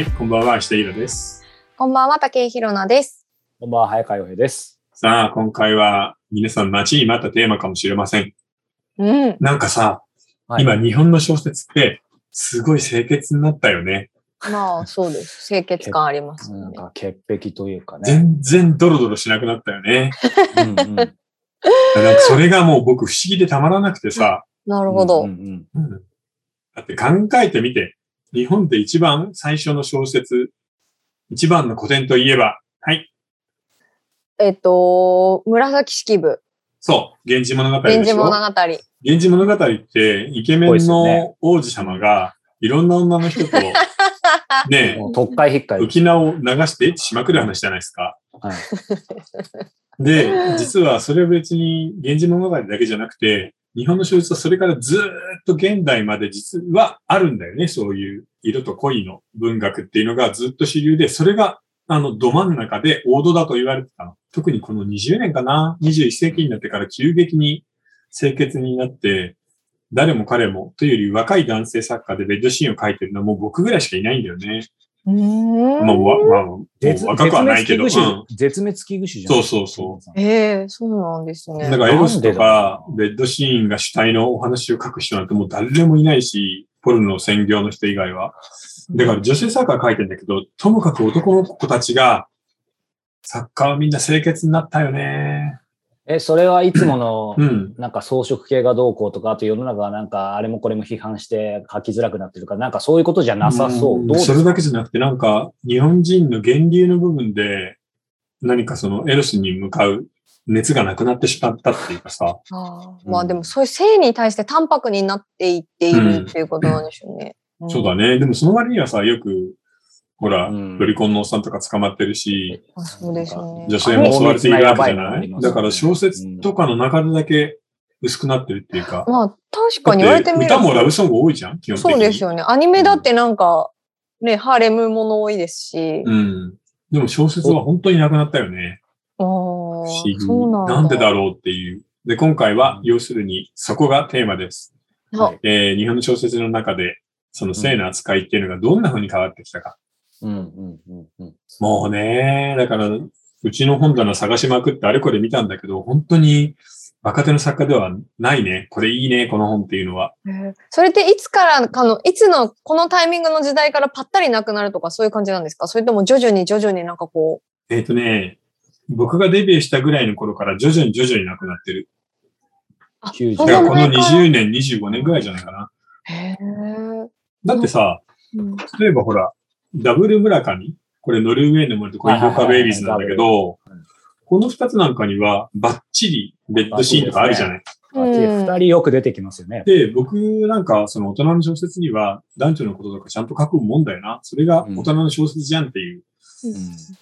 はい、こんばんは、下井です。こんばんは、竹井ひろなです。こんばんは、早川洋平です。さあ、今回は皆さん待ちに待ったテーマかもしれません。うん。なんかさ、はい今日本の小説ってすごい清潔になったよね。まあ、そうです。清潔感ありますね。なんか潔癖というかね。全然ドロドロしなくなったよね。うんうん なんかそれがもう僕不思議でたまらなくてさ、なるほど。うんうんうんだって考えてみて、日本で一番最初の小説、一番の古典といえば、はい、えっと、紫式部、そう、源氏物語でしょ？源氏物語。源氏物語って、イケメンの王子様が、いろんな女の人と、ね特会引っかい。浮名を流してエッチしまくる話じゃないですか。はいで、実はそれは別に源氏物語だけじゃなくて、日本の小説はそれからずっと現代まで実はあるんだよね。そういう色と恋の文学っていうのがずっと主流で、それがあのど真ん中で王道だと言われてたの。特にこの20年かな ?21 世紀になってから急激に清潔になって、誰も彼もというより若い男性作家でベッドシーンを書いてるのはもう僕ぐらいしかいないんだよね。うーん。まあ、わまあ、もう絶若くはないけど。絶滅うん危惧種絶滅危惧種じゃん。そうそうそうええそうなんですね。だからエロスとかだ、ベッドシーンが主体のお話を書く人なんてもう誰でもいないし、ポルノ専業の人以外は。だから女性作家が書いてんだけど、ともかく男の子たちが、作家はみんな清潔になったよね。え、それはいつものう、ん。なんか装飾系がどうこうとか、あと世の中がなんかあれもこれも批判して書きづらくなってるから、なんかそういうことじゃなさそう。うそれだけじゃなくて、なんか、日本人の源流の部分で、何かそのエロスに向かう熱がなくなってしまったっていうかさ、あーまあでも、そういう性に対して淡白になっていっているっていうことなんでしょうね。んそうだね。でもその割にはさ、よく、ほら、うんロリコンのおっさんとか捕まってるし、あそうですね。女性も襲われているわけじゃない？ねだから小説とかの中でだけ薄くなってるっていうか。まあ、確かに言われてみれば。だって歌もラブソング多いじゃん基本的に。そうですよね。アニメだってなんか、ね、ハーレムもの多いですし。うん。でも小説は本当になくなったよね。ああ。そうなんだ。なんでだろうっていう。で、今回は、要するに、そこがテーマです。あえー日本の小説の中で、その性の扱いっていうのがどんな風に変わってきたか。うんうんうんうん。もうね、だから、うちの本棚探しまくってあれこれ見たんだけど、本当に若手の作家ではないね。これいいね、この本っていうのは。へえそれっていつからかの、いつの、このタイミングの時代からパッタリなくなるとかそういう感じなんですか？それとも徐々に徐々になんかこえっ、とね、僕がデビューしたぐらいの頃から徐々に徐々になくなってる。う、あ90そだからこのんな前から20年、25年ぐらいじゃないかな。へえだってさ、うん例えばほら、ダブル村上？これノルウェーの森とコインボカベイビーズなんだけどこの二つなんかにはバッチリベッドシーンとかあるじゃない？うん二人よく出てきますよね。で、僕なんかその大人の小説には男女のこととかちゃんと書くもんだよな。それが大人の小説じゃんっていう、うん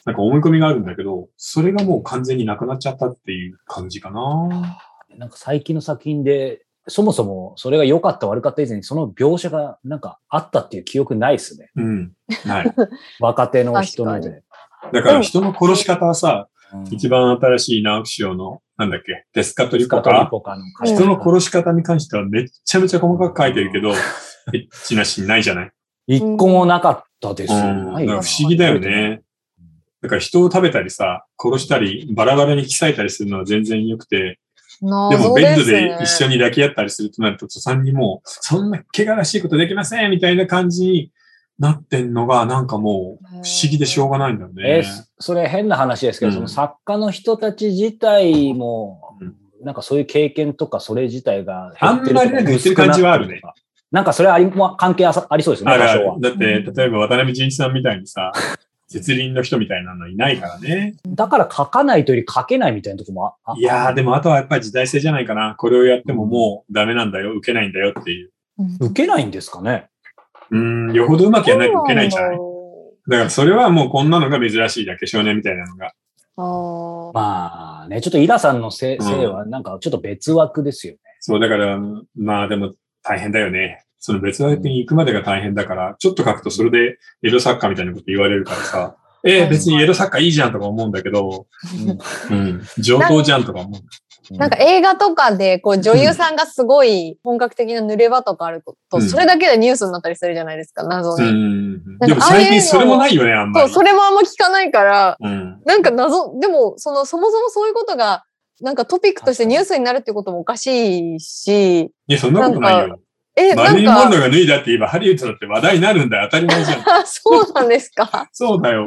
なんか思い込みがあるんだけど、それがもう完全になくなっちゃったっていう感じかな。なんか最近の作品で、そもそもそれが良かった悪かった以前にその描写がなんかあったっていう記憶ないですね。うん。はい。若手の人ので。だから人の殺し方はさ、うん一番新しい直木賞の、なんだっけ、デスカトリスカポカポカのうん人の殺し方に関してはめっちゃめちゃ細かく書いてるけど、エッチなシーンないじゃない？一個もなかったですよ。うん。不思議だよね。だから人を食べたりさ、殺したり、バラバラに引き裂いたりするのは全然良くて、で謎もベッドで一緒に抱き合ったりするとなると、途端にもう、そんな怪我らしいことできませんみたいな感じになってんのが、なんかもう、不思議でしょうがないんだよえね。それ変な話ですけど、うんその作家の人たち自体も、うんなんかそういう経験とかそれ自体があんまりなんか言ってる感じはあるね。なんかそれはあり、まあ、関係ありそうですよね、あるあ。だって、例えば渡辺淳一さんみたいにさ、絶倫の人みたいなのいないからね。だから書かないとより書けないみたいなとこもあ、あいやー、でもあとはやっぱり時代性じゃないかな。これをやってももうダメなんだよ、受けないんだよっていう。うん受けないんですかね？うーん、よほどうまくやらないと受けないんじゃないだからそれはもうこんなのが珍しいだけ、少年みたいなのが。うあーまあね、ちょっとイラさんのせいうんせいはなんかちょっと別枠ですよね。そう、だから、まあでも大変だよね。その別枠に行くまでが大変だから、ちょっと書くとそれでエロ作家みたいなこと言われるからさ、えー、別にエロ作家いいじゃんとか思うんだけど、うん、上等じゃんとか思う。なんか映画とかで、こう女優さんがすごい本格的な濡れ場とかあると、うんそれだけでニュースになったりするじゃないですか、謎うに。ん。なんかでも最近それもないよね、あんまそう、り。それもあんま聞かないから、うん。なんか謎、でも、その、そもそもそういうことが、なんかトピックとしてニュースになるってこともおかしいし、いや、そんなことないよ。え、マリリンモンローが脱いだって言えばハリウッドだって話題になるんだよ。当たり前じゃん。あ そうなんですか？そうだよ。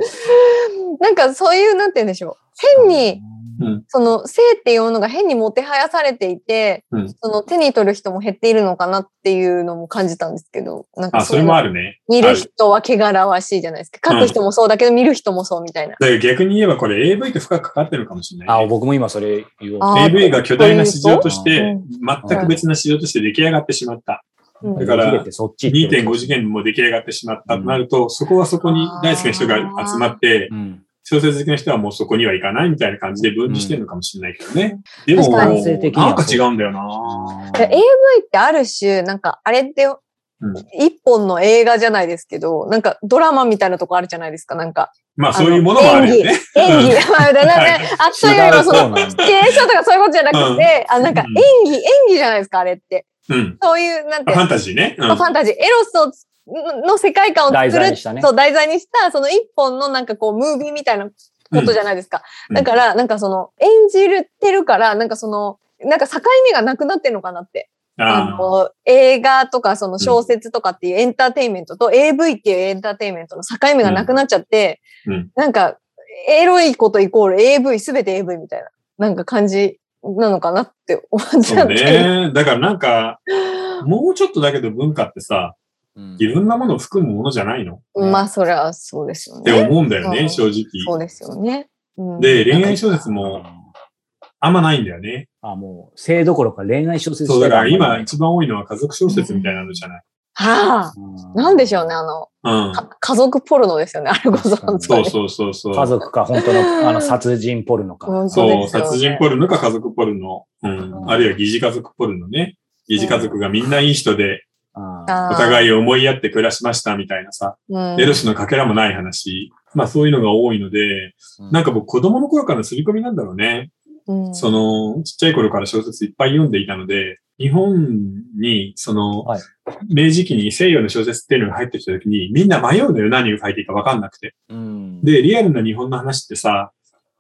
なんかそういう、なんて言うんでしょう。変に、うん。その性っていうものが変にもてはやされていて、うんその手に取る人も減っているのかなっていうのも感じたんですけど、なんかあ、それもある。るね。見る人は汚らわしいじゃないですか。書く人もそうだけど、見る人もそうみたいな。逆に言えばこれ AV と深くかかってるかもしれない、あ、ね。僕も今それ言おう AV が巨大な市場としてうん、全く別な市場として出来上がってしまった。うんだから切れてそっち行ってる2.5次元も出来上がってしまったとなると、そこはそこに大好きな人が集まって、うん。小説好きな人はもうそこには行かないみたいな感じで分離してるのかもしれないけどね。でも、確かに男性的にはなんか違うんだよな。で AV ってある種、なんかあれって、ん一本の映画じゃないですけど、なんかドラマみたいなとこあるじゃないですか、なんか。まあそういうものもあるよね。演技。まあ、だからね、あっという間その、違うそうなんシチュエーションとかそういうことじゃなくて、あ、なんかうん演技、演技じゃないですか、あれって。うん。そういう、なんていうのファンタジーね。うんまあファンタジー、エロスをつの世界観を作る。題材にしたねそう、題材にした、その一本のなんかこう、ムービーみたいなことじゃないですか。うんだから、なんかその、演じてるから、なんかその、なんか境目がなくなってんのかなって。ああの、映画とかその小説とかっていうエンターテインメントと AV っていうエンターテインメントの境目がなくなっちゃって、うんうんなんか、エロいことイコール AV、すべて AV みたいな、なんか感じなのかなって思っちゃって。ね。だからなんか、もうちょっとだけど文化ってさ、うんいろんなものを含むものじゃないの？まあ、それはそうですよってね。思うんだよね、うん正直。そうですよね。うん、で、恋愛小説もあんまないんだよね。あ、もう、性どころか恋愛小説そう、だから今一一番多いのは家族小説みたいなのじゃない。はあ、なんでしょうね、あの、うん。か家族ポルノですよね、あれこそ本当に。そうそうそうそう。家族か、本当の、あの、殺人ポルノか。本当そう、殺人ポルノか家族ポルノ。うん。あるいは疑似家族ポルノね。疑似家族がみんないい人で、お互いを思いやって暮らしましたみたいなさ、うんエロスのかけらもない話。まあそういうのが多いので、なんか僕子供の頃からの刷り込みなんだろうね。うんその、ちっちゃい頃から小説いっぱい読んでいたので、日本に、その、はい明治期に西洋の小説っていうのが入ってきた時に、みんな迷うのよ。何を書いていいか分かんなくて。うん。で、リアルな日本の話ってさ、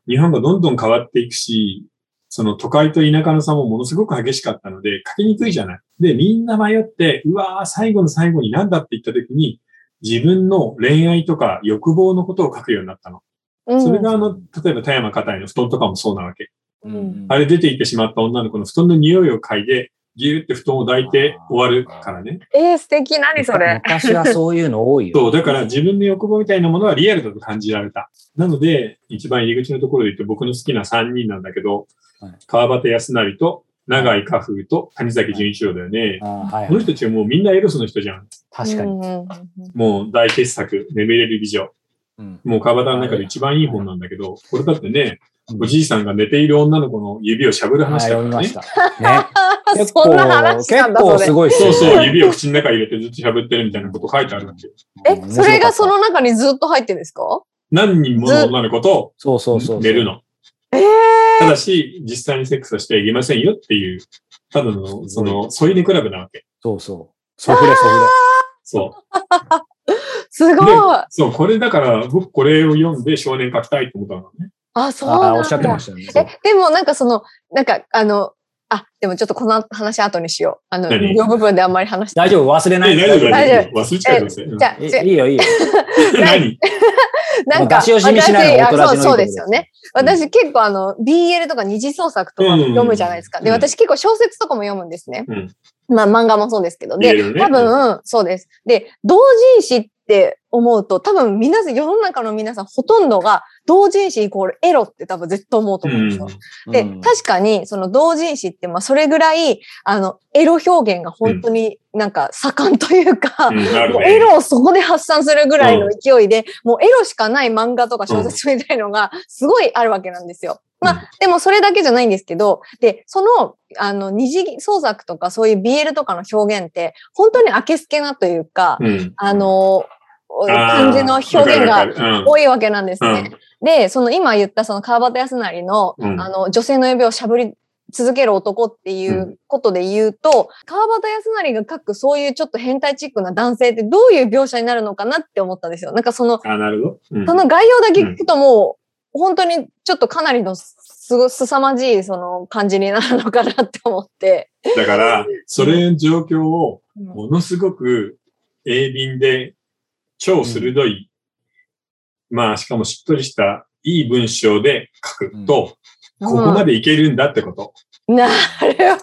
日本がどんどん変わっていくし、その都会と田舎の差もものすごく激しかったので、書きにくいじゃない。で、みんな迷って、うわー、最後の最後に何だって言った時に、自分の恋愛とか欲望のことを書くようになったの。うんそれがあの、例えば田山硬いの布団とかもそうなわけ。うんあれ出ていってしまった女の子の布団の匂いを嗅いで、ギューって布団を抱いて終わるからね。えー、素敵、何それ？昔はそういうの多いよ。そう、だから自分の欲望みたいなものはリアルだと感じられた。なので、一番入り口のところで言って僕の好きな3人なんだけど、はい川端康成と長井家風と谷崎潤一郎だよね。あはいこの人たちはもうみんなエロスの人じゃん。確かに。もう大傑作、眠れる美女。うんもう川端の中で一番いい本なんだけど、これだってね、うんおじいさんが寝ている女の子の指をしゃぶるはい話だからね読みまし。た。ね。結そんな話なんだ。すごいそうそう、指を口の中に入れてずっとしゃぶってるみたいなこと書いてあるわけよ。え、それがその中にずっと入ってるんですか？何人もの女の子とそうそうそうそう。寝るの。ええただし、実際にセックスはしてはいけませんよっていう、ただの、その、添い寝クラブなわけ。そうそう。ソフレソフレ。そう。すごい。そう、これだから、僕これを読んで少年書きたいと思ったのね。あ、そうなんだ。ああ、おっしゃってましたよね。え、でもなんかその、なんかあの、あ、でもちょっとこの話後にしよう。あの、何？無料部分であんまり話して。大丈夫忘れない。え、大丈夫大丈夫忘れちゃうよ、それじゃあ、えじゃあいいよいいよ。何？なんか、私あそうそうろですよね。私結構あの、BL とか二次創作とかも読むじゃないですか。で、うん私結構小説とかも読むんですね。うんまあ漫画もそうですけど。で、ね多分、そうです。で、同人誌って思うと、多分皆さん、世の中の皆さんほとんどが同人誌イコールエロって多分絶対思うと思うんですよ。で、うん。確かに、その同人誌って、まあ、それぐらい、あの、エロ表現が本当になんか盛んというか、うん、エロをそこで発散するぐらいの勢いで、もうエロしかない漫画とか小説みたいのがすごいあるわけなんですよ。まあ、でもそれだけじゃないんですけど、で、その、あの、二次創作とかそういう BL とかの表現って、本当に明けすけなというか、うん。あの、感じの表現が多いわけなんですうんね。で、その今言ったその川端康成の、うんあの、女性の指をしゃぶり続ける男っていうことで言うと、川端康成が書くそういうちょっと変態チックな男性ってどういう描写になるのかなって思ったんですよ。なんかその、あ、なるほど。うんその概要だけ聞くともう、本当にちょっとかなりのすご、凄まじいその感じになるのかなって思って。だから、それの状況をうんものすごく鋭敏で超鋭い、まあしかもしっとりしたいい文章で書くと、ここまでいけるんだってこと。なる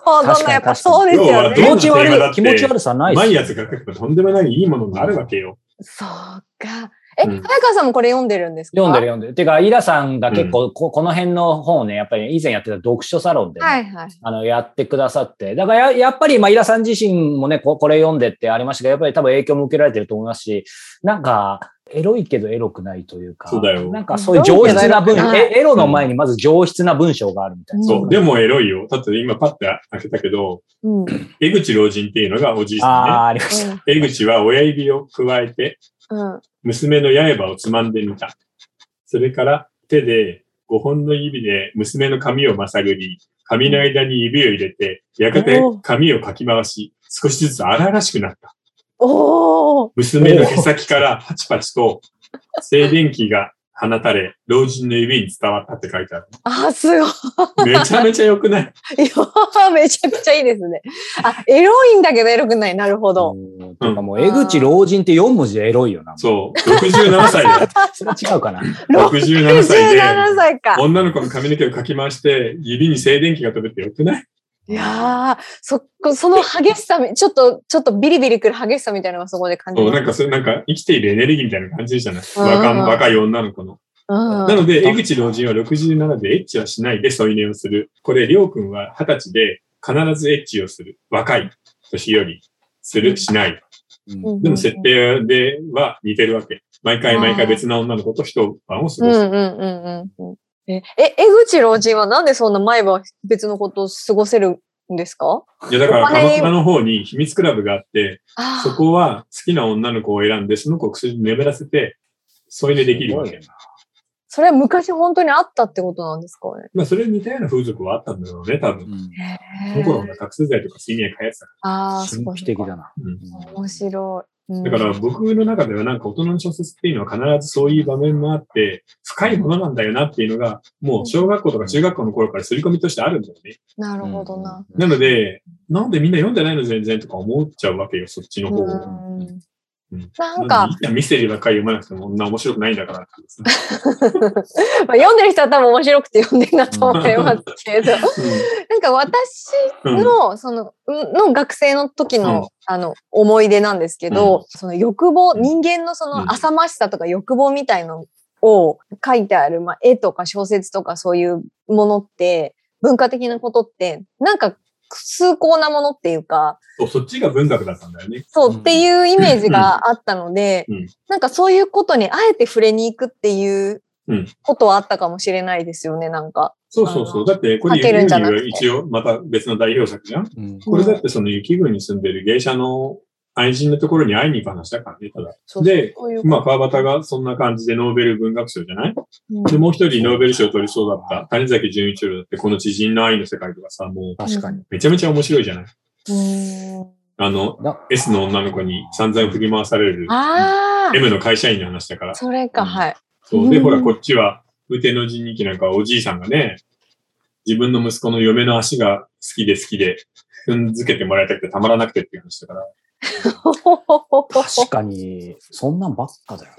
ほどね。やっぱそうですよ要は気ね。持ち悪い、どんなテーマだって気持ち悪さない毎やつが書くととんでもないいいものがあるわけよ。そうか。え、うん早川さんもこれ読んでるんですか？読んでる読んでる。てか、イラさんが結構こ、この辺の本をね、やっぱり以前やってた読書サロンでね、はいはい。あの、やってくださって。だからや、やっぱり、まあ、イラさん自身もね、ここれ読んでってありましたけど、やっぱり多分影響も受けられてると思いますし、なんか、エロいけどエロくないというか、そうだよなんかそういう上質な文、エロの前にまず上質な文章があるみたいな。そう。でもエロいよ。だって今パッて開けたけど、うん。うん江口老人っていうのがおじいさんね。ああ、ありました。江口は親指を加えて、うん。娘の刃をつまんでみた。それから手で5本の指で娘の髪をまさぐり、髪の間に指を入れて、やがて髪をかき回し、少しずつ荒々しくなった。おー。娘の毛先からパチパチと静電気が放たれ、老人の指に伝わったって書いてある。あ、すごい。めちゃめちゃ良くない？いやめちゃくちゃいいですね。あ、エロいんだけどエロくない。なるほど。うんてかもう、江口老人って4文字でエロいよな。そう。67歳で、それは違うかな？67歳で、67歳か。女の子の髪の毛をかき回して、指に静電気が飛ぶってよくない？いやー、そ、その激しさみ、ちょっと、ちょっとビリビリくる激しさみたいなのがそこで感じそう、なんかそれなんか生きているエネルギーみたいな感じじゃない？うん若若い女の子の。うん。なので、江口老人は67でエッチはしないで添い寝をする。これ、りょうくんは20歳で必ずエッチをする。若い年よりする、しない。うんでも設定では似てるわけ。毎回毎回別な女の子と一晩を過ごす。え、え、江口老人はなんでそんな毎晩別のことを過ごせるんですか？いや、だから、鎌倉の方に秘密クラブがあって、あそこは好きな女の子を選んで、その子を薬に眠らせて、添い寝できるわけ。それは昔本当にあったってことなんですかね？まあ、それに似たような風俗はあったんだろうね、多分。うんその頃が覚醒剤とか睡眠薬やってたかああ、そ神こ秘的だな。ら。うん面白い。うんだから僕の中ではなんか大人の小説っていうのは必ずそういう場面もあって、深いものなんだよなっていうのが、もう小学校とか中学校の頃から刷り込みとしてあるんだよね。なるほどな。なので、なんでみんな読んでないの全然とか思っちゃうわけよ、そっちの方を。なんか。ミステリーばっかり読まなくても、こんな面白くないんだから。まあ、読んでる人は多分面白くて読んでるなと思いますけど、なんか私うん。の、その、うんの学生の時の、うん。あの、思い出なんですけど、その欲望、うん。人間のそうん。の浅ましさとか欲望みたいのを書いてある、まあ、絵とか小説とかそういうものって、文化的なことって、なんか、崇高なものっていうか、そうそっちが文学だったんだよね。そううん。っていうイメージがあったので、うん。なんかそういうことにあえて触れに行くっていううん。ことはあったかもしれないですよね、なんか。そうそうそう。だって、これ書けるんじゃなくて。は一応また別の代表作じゃん。うん。これだってその雪国に住んでる芸者の愛人のところに会いに行く話だからね、ただ。そうで、まあ、川端がそんな感じでノーベル文学賞じゃない？うんで、もう一人ノーベル賞を取りそうだった谷崎潤一郎だって、この知人の愛の世界とかさ、もう確かに。めちゃめちゃ面白いじゃない？うんあの、な S の女の子に散々振り回されるあ M の会社員の話だからあ、。それか、はい。そう。で、うんほら、こっちは、うての人日記なんかはおじいさんがね、自分の息子の嫁の足が好きで好きで、踏んづけてもらいたくてたまらなくてっていう話だから。確かに、そんなんばっかだよ。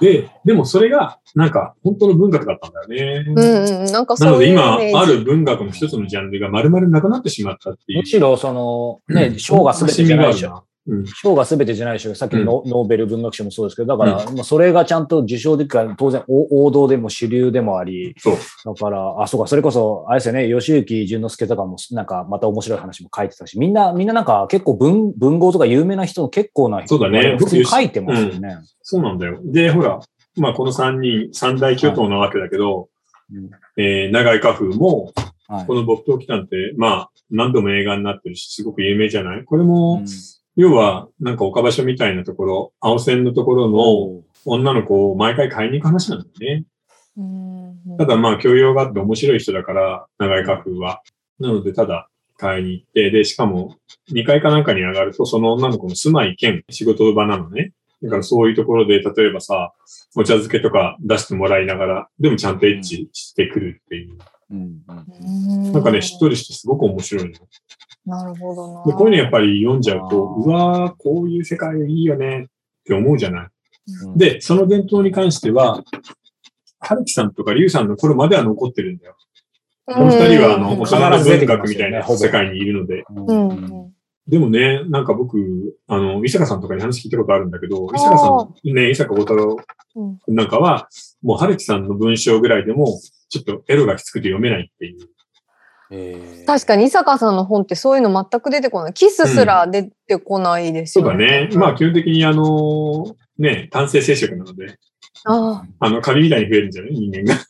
で、でもそれが、なんか、本当の文学だったんだよね。うんうん、なんかなのでそういうイメ今。ある文学の一つのジャンルが丸々なくなってしまったっていう。むしろ、その、ね、賞が全てじゃないでしょ。ょ。うん。賞が全てじゃないでしょ。さっきのノ,、ノーベル文学賞もそうですけど、だから、まあ、それがちゃんと受賞できるから、当然お王道でも主流でもあり、そう。だから、あ、そうか、それこそ、あれですよね、吉行淳之介とかも、なんか、また面白い話も書いてたし、みんな、みんななんか結構文、文豪とか有名な人の結構な人そうだね。普通に書いてますよね。そうなんだよ。で、ほら、まあこの三人、三大巨頭なわけだけど、うんえー、長井家風も、はい。この木刀機関って、まあ、何度も映画になってるし、すごく有名じゃない？これうもん、要は、なんか岡場所みたいなところ、青線のところのお女の子を毎回買いに行く話なんだよね。うんただまあ、教養があって面白い人だから、長井家風は。なので、ただ買いに行って、で、しかも2階かなんかに上がると、その女の子の住まい兼仕事場なのね。だからそういうところで、例えばさ、お茶漬けとか出してもらいながら、でもちゃんとエッチしてくるっていう。うんうんなんかね、しっとりしてすごく面白いの。で、なるほどな。こういうのやっぱり読んじゃうと、うわー、こういう世界いいよねって思うじゃない？うん、で、その伝統に関しては、春樹さんとか龍さんの頃までは残ってるんだよ。この二人は、あの、うん大人の文学みたいな世界にいるので。ううんん。でもね、なんか僕、あの、伊坂さんとかに話聞いたことあるんだけど、ー伊坂さん、ね、伊坂小太郎うんなんかは、もう春樹さんの文章ぐらいでも、ちょっとエロがきつくて読めないっていう。えー確かに、伊坂さんの本ってそういうの全く出てこない。キスすら出てこないですそうよね。だね。まあ、基本的にあの、ね、単性生殖なので、ああの、カビみたいに増えるんじゃない？人間が。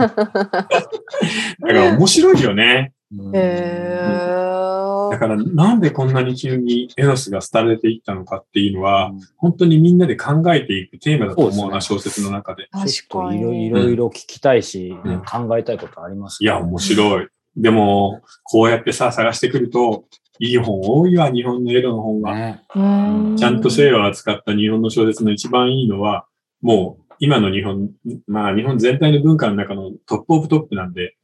だから面白いよね。あ。へー。だから、なんでこんなに急にエロスが廃れていったのかっていうのは、うん本当にみんなで考えていくテーマだと思うな、そう小説の中で。確かといろいに。ろいろ聞きたいし、うん考えたいことありますいや、面白い。でも、こうやってさ、探してくると、いい本多いわ、日本のエロの本は。ね。うんちゃんと性を扱った日本の小説の一番いいのは、もう、今の日本、まあ、日本全体の文化の中のトップオブトップなんで、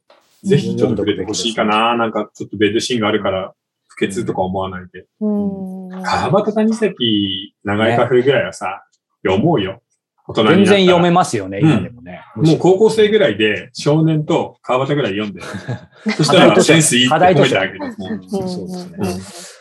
ぜひちょっと触れてほしいかな。なんか、ちょっとベッドシーンがあるから、不潔とか思わないで。うん。川端谷崎、長井カフェぐらいはさ、読もうよ。大人全然読めますよね、うん今でもね。もう高校生ぐらいで少年と川端ぐらい読んで。そしたらセンスいいって褒めてあげる。そうですね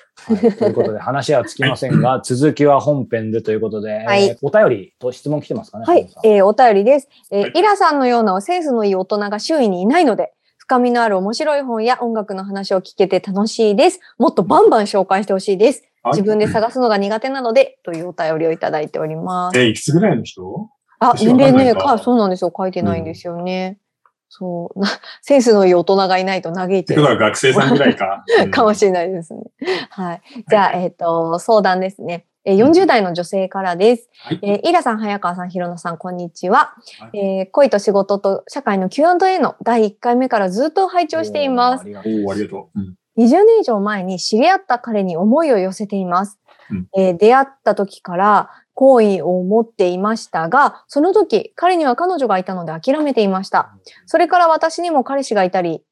ということで話はつきませんが、続きは本編でということで、はいえーお便りと質問来てますかねはいえーお便りです。えーはいイラさんのようなセンスのいい大人が周囲にいないので、深みのある面白い本や音楽の話を聞けて楽しいです。もっとバンバン紹介してほしいです。自分で探すのが苦手なので、というお便りをいただいております。え、いくつぐらいの人？あ、私年齢ね、わかそうなんですよ。書いてないんですよね。そう。な センスのいい大人がいないと嘆いってる。は学生さんぐらいか？うんかもしれないですね。はい。じゃあ、えっ、と、相談ですね。えー40代の女性からです。はいえーイラさん、早川さん、ひろのさん、こんにちは。はいえー恋と仕事と社会の Q&A の第1回目からずっと拝聴しています。ありがとうありがとう。うん20年以上前に知り合った彼に思いを寄せています。うんえー出会った時から好意を持っていましたが、その時彼には彼女がいたので諦めていました。それから私にも彼氏がいたり、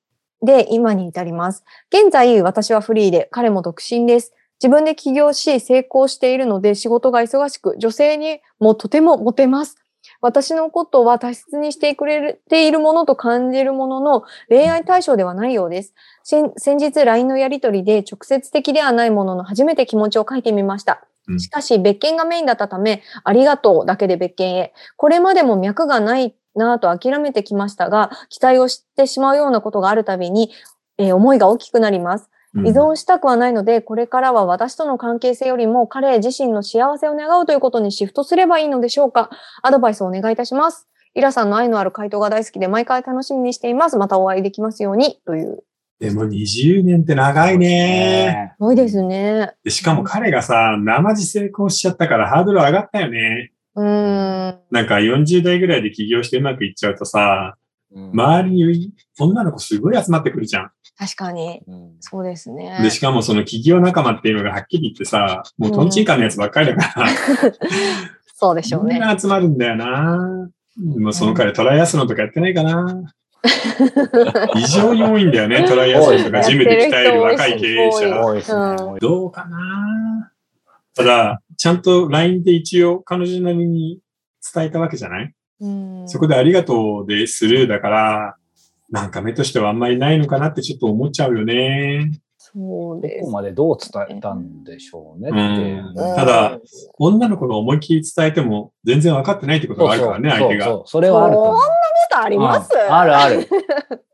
で、今に至ります。現在、私はフリーで、彼も独身です。自分で起業し、成功しているので、仕事が忙しく、女性にもとてもモテます。私のことは大切にしてくれているものと感じるものの、恋愛対象ではないようです。先先日 LINE のやりとりで直接的ではないものの初めて気持ちを書いてみました。うんしかし別件がメインだったため、ありがとうだけで別件へ。これまでも脈がないなぁと諦めてきましたが、期待をしてしまうようなことがあるたびに、えー思いが大きくなります。うん依存したくはないので、これからは私との関係性よりも彼自身の幸せを願うということにシフトすればいいのでしょうかアドバイスをお願いいたします。イラさんの愛のある回答が大好きで毎回楽しみにしています。またお会いできますように。という。でも20年って長いね。ねすごいですね。でしかも彼がさ、生地成功しちゃったからハードル上がったよね。うーん。なんか40代ぐらいで起業してうまくいっちゃうとさ、うん周りに女の子すごい集まってくるじゃん。確かに。うんそうですね。で、しかもその起業仲間っていうのがはっきり言ってさ、もうトンチンカンのやつばっかりだから、そうでしょうね。みんな集まるんだよな。もうその彼トライアスロンとかやってないかな。異常に多いんだよね、トライアスロンとかジムで鍛える若い経営者。どうかなただ、ちゃんと LINE で一応彼女なりに伝えたわけじゃない？うんそこでありがとうでスルーだから、なんか目としてはあんまりないのかなってちょっと思っちゃうよね。そうですどこ。までどう伝えたんでしょうねってただ女の子が思いっきり伝えても全然分かってないってことがあるからね、相手が。そうそれはあると思う。ことあります、うんあるある。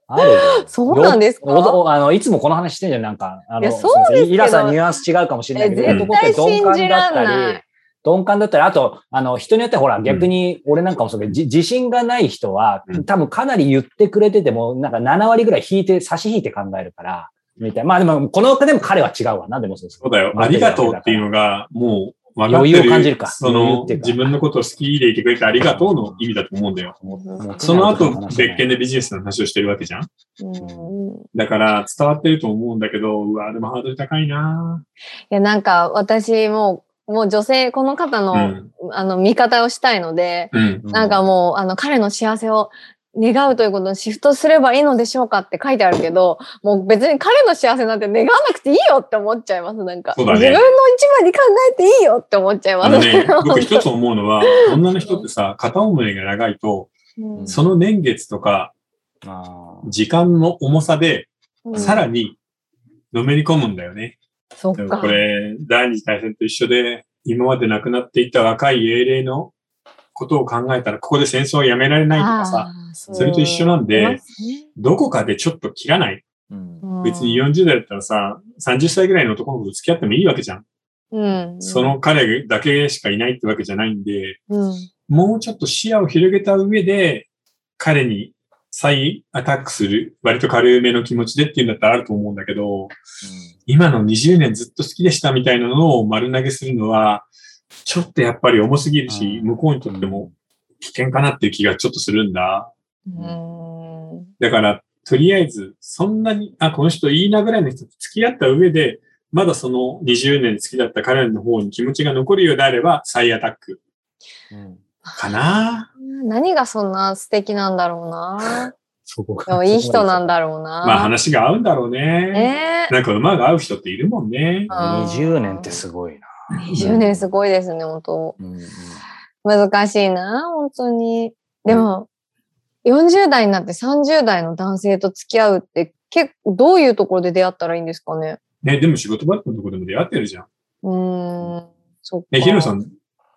あるよ。そうなんですか？あのいつもこの話してんじゃん、なんか。あのいやそうですイラさんニュアンス違うかもしれないけど、絶対信じらんない鈍感だったり、鈍感だったり、あと、あの、人によってほら、逆に、俺なんかもそうだけど、じ自信がない人はう、ん。多分かなり言ってくれてても、なんか7割ぐらい引いて、差し引いて考えるから、みたいな。まあでも、このでも彼は違うわな、でもそうですそうだよ。ありがとうっていうのが、もう分かって余裕を感じるか。その自分のことを好きでいてくれてありがとうの意味だと思うんだよ。その後、別件でビジネスの話をしてるわけじゃん。うん。だから伝わってると思うんだけど、うわ、でもハードル高いな。いや、なんか私もう、もう女性、この方の、うん。あの、味方をしたいので、うん。なんかもう、あの、彼の幸せを願うということにシフトすればいいのでしょうかって書いてあるけど、もう別に彼の幸せなんて願わなくていいよって思っちゃいます。なんか、ね自分の一番に考えていいよって思っちゃいます。ね、僕一つ思うのは、女の人ってさ、片思いが長いと、うんその年月とかあ時間の重さで、うんさらに、のめり込むんだよね。そっか。これ、第二次大戦と一緒で、今まで亡くなっていった若い英霊のことを考えたら、ここで戦争をやめられないとかさ、そそれと一緒なんでどこかでちょっと切らない。うん別に40代だったらさ、30歳ぐらいの男の子と付き合ってもいいわけじゃん。うん。その彼だけしかいないってわけじゃないんで、うん、もうちょっと視野を広げた上で、彼に再アタックする、割と軽めの気持ちでっていうんだったらあると思うんだけど、今の20年ずっと好きでしたみたいなのを丸投げするのは、ちょっとやっぱり重すぎるし、うん。向こうにとっても危険かなっていう気がちょっとするんだ。うん。だから、とりあえず、そんなに、あ、この人いいなぐらいの人と付き合った上で、まだその20年好きだった彼の方に気持ちが残るようであれば、再アタック。うんかな。何がそんな素敵なんだろうな。そこでもいい人なんだろうな。まあ話が合うんだろうね。ねなんか馬が合う人っているもんね。あー20年ってすごいな。20年すごいですね、本当うんうん難しいな、本当に。でも、40代になって30代の男性と付き合うって、結構、どういうところで出会ったらいいんですかね。ね、でも仕事場のとこでも出会ってるじゃん。うーん、そっか。ね、ヒロさん、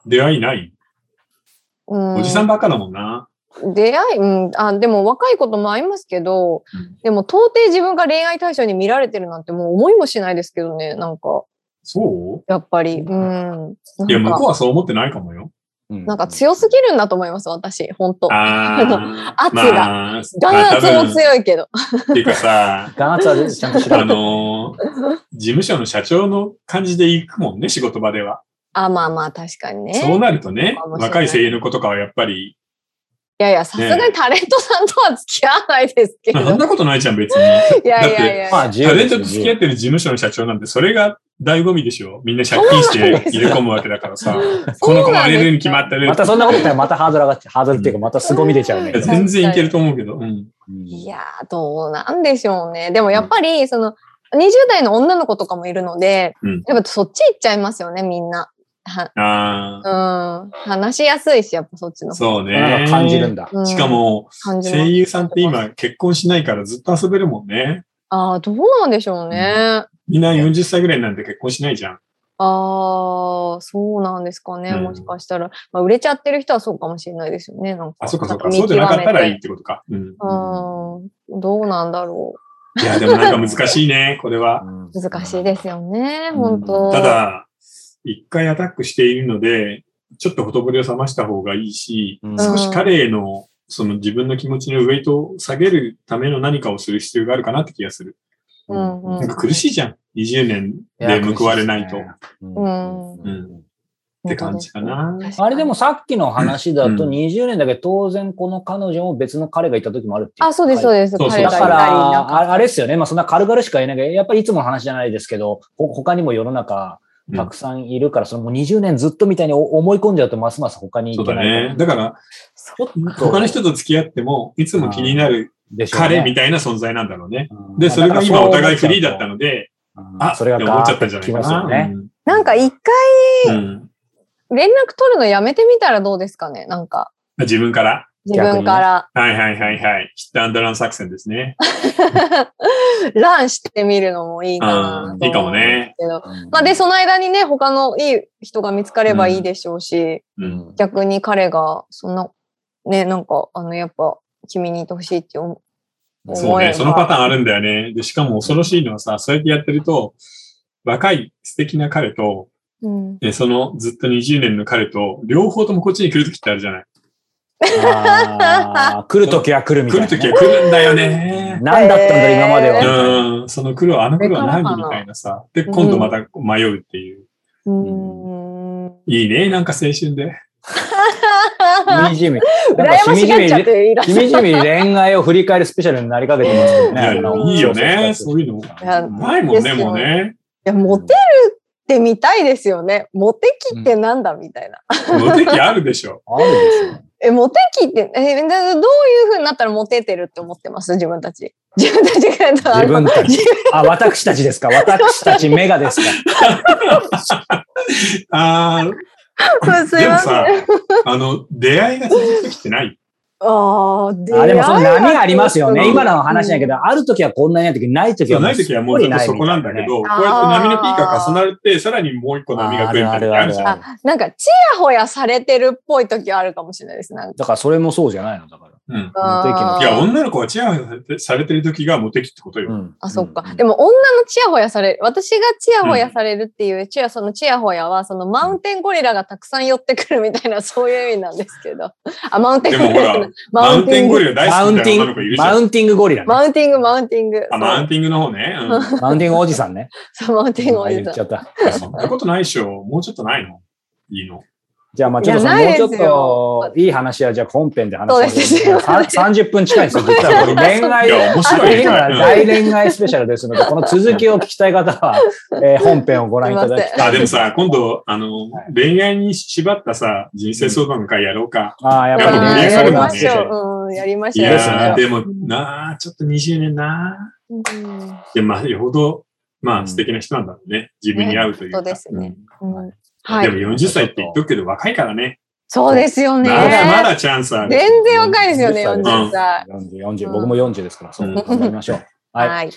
出会いない？うん、おじさんばっかだもんな。出会い、うん、あ、でも若いこともありますけど、うんでも到底自分が恋愛対象に見られてるなんてもう思いもしないですけどね、なんか、そやっぱり。うん。ういや、向こうはそう思ってないかもよ。うんなんか強すぎるんだと思います、私、本当ああ。圧がまあ、弾圧もい。強いけど。っていうかさ、眼圧はちゃんとあのー事務所の社長の感じで行くもんね、仕事場では。あ、まあまあ、確かにね。そうなるとね若い声優の子とかはやっぱり、いやいや、さすがにタレントさんとは付き合わないですけど。そんなことないじゃん、別に。いやいやいやタレントと付き合ってる事務所の社長なんて、それが醍醐味でしょ。みんな借金して入れ込むわけだからさ。この子は入れるに決まってる。またそんなこと言ったらまたハードル上がっちゃう。ハードルっていうかまた凄み出ちゃうね。全然いけると思うけど。いやー、どうなんでしょうね。でもやっぱり、その、20代の女の子とかもいるので、うんやっぱそっち行っちゃいますよね、みんな。はああ、うん。話しやすいし、やっぱそっちの方そうね。感じるんだ。うんしかも、声優さんって今結婚しないからずっと遊べるもんね。ああ、どうなんでしょうね。みんな40歳ぐらいなんて結婚しないじゃん。ああ、そうなんですかね。うんもしかしたら。まあ、売れちゃってる人はそうかもしれないですよね。なんか。あ、そっかそっか。見そうじゃなかったらいいっ極てことか。うん。どうなんだろいや、でもなんか難しいね、これは。難しいですよね。うん本当た、だ、一回アタックしているので、ちょっとほとぼりを冷ました方がいいし、うん少し彼への、その自分の気持ちのウェイトを下げるための何かをする必要があるかなって気がする。うんうんなんか苦しいじゃん。20年で報われないと。っうんうんて感じかな。あれでもさっきの話だとうん20年だけ当然この彼女も別の彼がいた時もあるっていう。あ、そうです、そうです。そうそうだから、ああれですよね。まあそんな軽々しか言えないけど、やっぱりいつもの話じゃないですけど、ほ他にも世の中たくさんいるから、そのもう20年ずっとみたいに思い込んじゃうとますます他にそうだ行けない。ね。だから、他の人と付き合っても、いつも気になるでしょうね彼みたいな存在なんだろうね。うんで、それが今お互いフリーだったの。ので、うんあ、それが思っちゃったんじゃないかな。ね。なんか一回うん連絡取るのやめてみたらどうですかねなんか、自分から？自分から。はいはいはいはい。ヒットアンドラン作戦ですね。ランしてみるのもいいかなうんいいかもね。まあで、その間にね、他のいい人が見つかればいいでしょうし、うん。逆に彼が、そんな、ね、なんか、あの、やっぱ、君にいてほしいって思そうね。そのパターンあるんだよね。で、しかも恐ろしいのはさ、そうやってやってると、若い素敵な彼と、う。うん。えそのずっと20年の彼と、両方ともこっちに来るときってあるじゃない。来るときは来るみたいなね。来るときは来るんだよね。何だったんだ今までは。うん。その苦労、あの苦労は何みたいなさ。で、今度また迷うっていう。うーん。うん。いいね、なんか青春で。しみじみ。しがっちゃっていらっしみじみ恋愛を振り返るスペシャルになりかけてますけどいやいいよね、そういうの。やないもんね、もうね。いや、モテるってみたいですよね。モテ期ってなんだみたいな。モテ期あるでしょ。あるですよ。え、モテ期って、え、だどういう風になったらモテてるって思ってます？自分たち。自分たちがやったら自分たち。あ、私たちですか？私たちメガですか？あーすいでもません。さ、あの、出会いが続く時ってない？ああ、でもその波ありますよね。うん今の話だけど、ある時はこんなにない時、ない時はない時はもうちょっとそこなんだけど、こうやって波のピークが重なって、さらにもう一個波が来るみたいなのあるじゃん。なんか、ちやほやされてるっぽい時はあるかもしれないです。なんか。だからそれもそうじゃないのだから。うんいや、女の子がチヤホヤされてる時がモテ期ってことよ。うんあ、そっか。うんでも、女のチヤホヤされる。私がチヤホヤされるっていう、チヤ、そのチヤホヤは、そのマウンテンゴリラがたくさん寄ってくるみたいな、そういう意味なんですけど。あ、マウンテンゴリラマウンテンゴリラ。ラ大マウンティン好きな女の子いるグ、じゃん。マウンティングゴリラね。マウンティング、マウンティング。あ、マウンティングの方ね。うんマウンティングおじさんね。そう、マウンティングおじさん。言っちゃった。そんなことないでしょ。もうちょっとないの？いいの。じゃあまあちょっともうちょっといい話はじゃあ本編で話そうですさせて30分近いんですよ。実はこれ。恋愛いや面白い。ね今大恋愛スペシャルですので、この続きを聞きたい方は、えー本編をご覧いただきたい。あ、でもさ、今度、あの、恋愛に縛ったさ、人生相談の会やろうか。ああ、やっぱりいやね、や盛り上がるもんねりましょう。うん、やりまいしょう。やー、でもうんなあちょっと20年な。うん。いや、まあ、よほど、まあ、うん。素敵な人なんだろうね。自分に合うというか。ね本当ですね。うん。うんはい。でも40歳って言っとくけど、若いからね。そうですよね。まだまだチャンスある。全然若いですよね、40 40歳。40、40、僕も40ですから、そう、うん頑張りましょう。はい。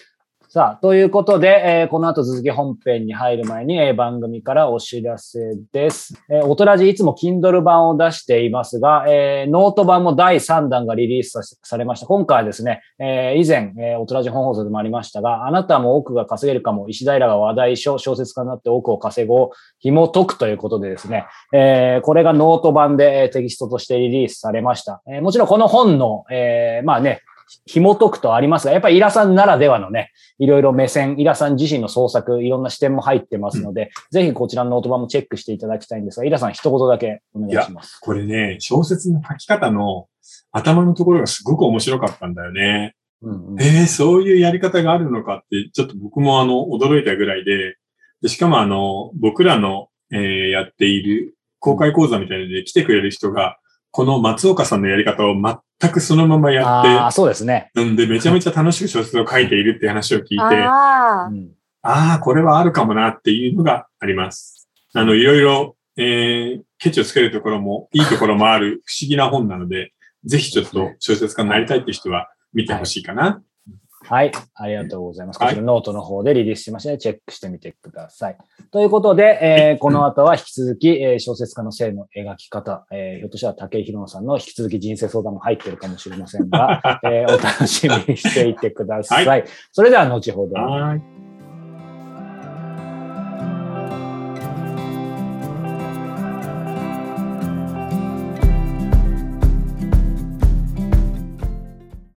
さあ、ということで、えーこの後続き本編に入る前に、えー番組からお知らせです。えー、おとらじいつも Kindle 版を出していますが、えーノート版も第3弾がリリースさされました。今回はですね、えー以前、えーおとらじ本放送でもありましたが、あなたも億が稼げるかも、石平が話題書、小説家になって億を稼ごう、紐解くということでですね、えーこれがノート版でえーテキストとしてリリースされました。えーもちろんこの本の、えーまあね、紐解くとありますが、やっぱりイラさんならではのね、いろいろ目線、イラさん自身の創作、いろんな視点も入ってますので、ぜひこちらのノート版もチェックしていただきたいんですが、イラさん一言だけお願いします。これね、小説の書き方の頭のところがすごく面白かったんだよね。うんうんえー、そういうやり方があるのかって、ちょっと僕もあの、驚いたぐらいで、でしかもあの、僕らの、えーやっている公開講座みたいなので来てくれる人が、この松岡さんのやり方を全くそのままやああ、っそうですね。て、んで、めちゃめちゃ楽しく小説を書いているって話を聞いて、ああう。んああ、これはあるかもなっていうのがあります。あの、いろいろ、えー、ケチをつけるところも、いいところもある不思議な本なので、ぜひちょっと小説家になりたいっていう人は見てほしいかな。はい。ありがとうございます。こはいちらノートの方でリリースしましたので、チェックしてみてください。ということで、えーこの後は引き続き、えー小説家の性の描き方、えーひょっとしたら武井宏さんの引き続き人生相談も入ってるかもしれませんが、えーお楽しみにしていてください。はそれでは後ほど。はい。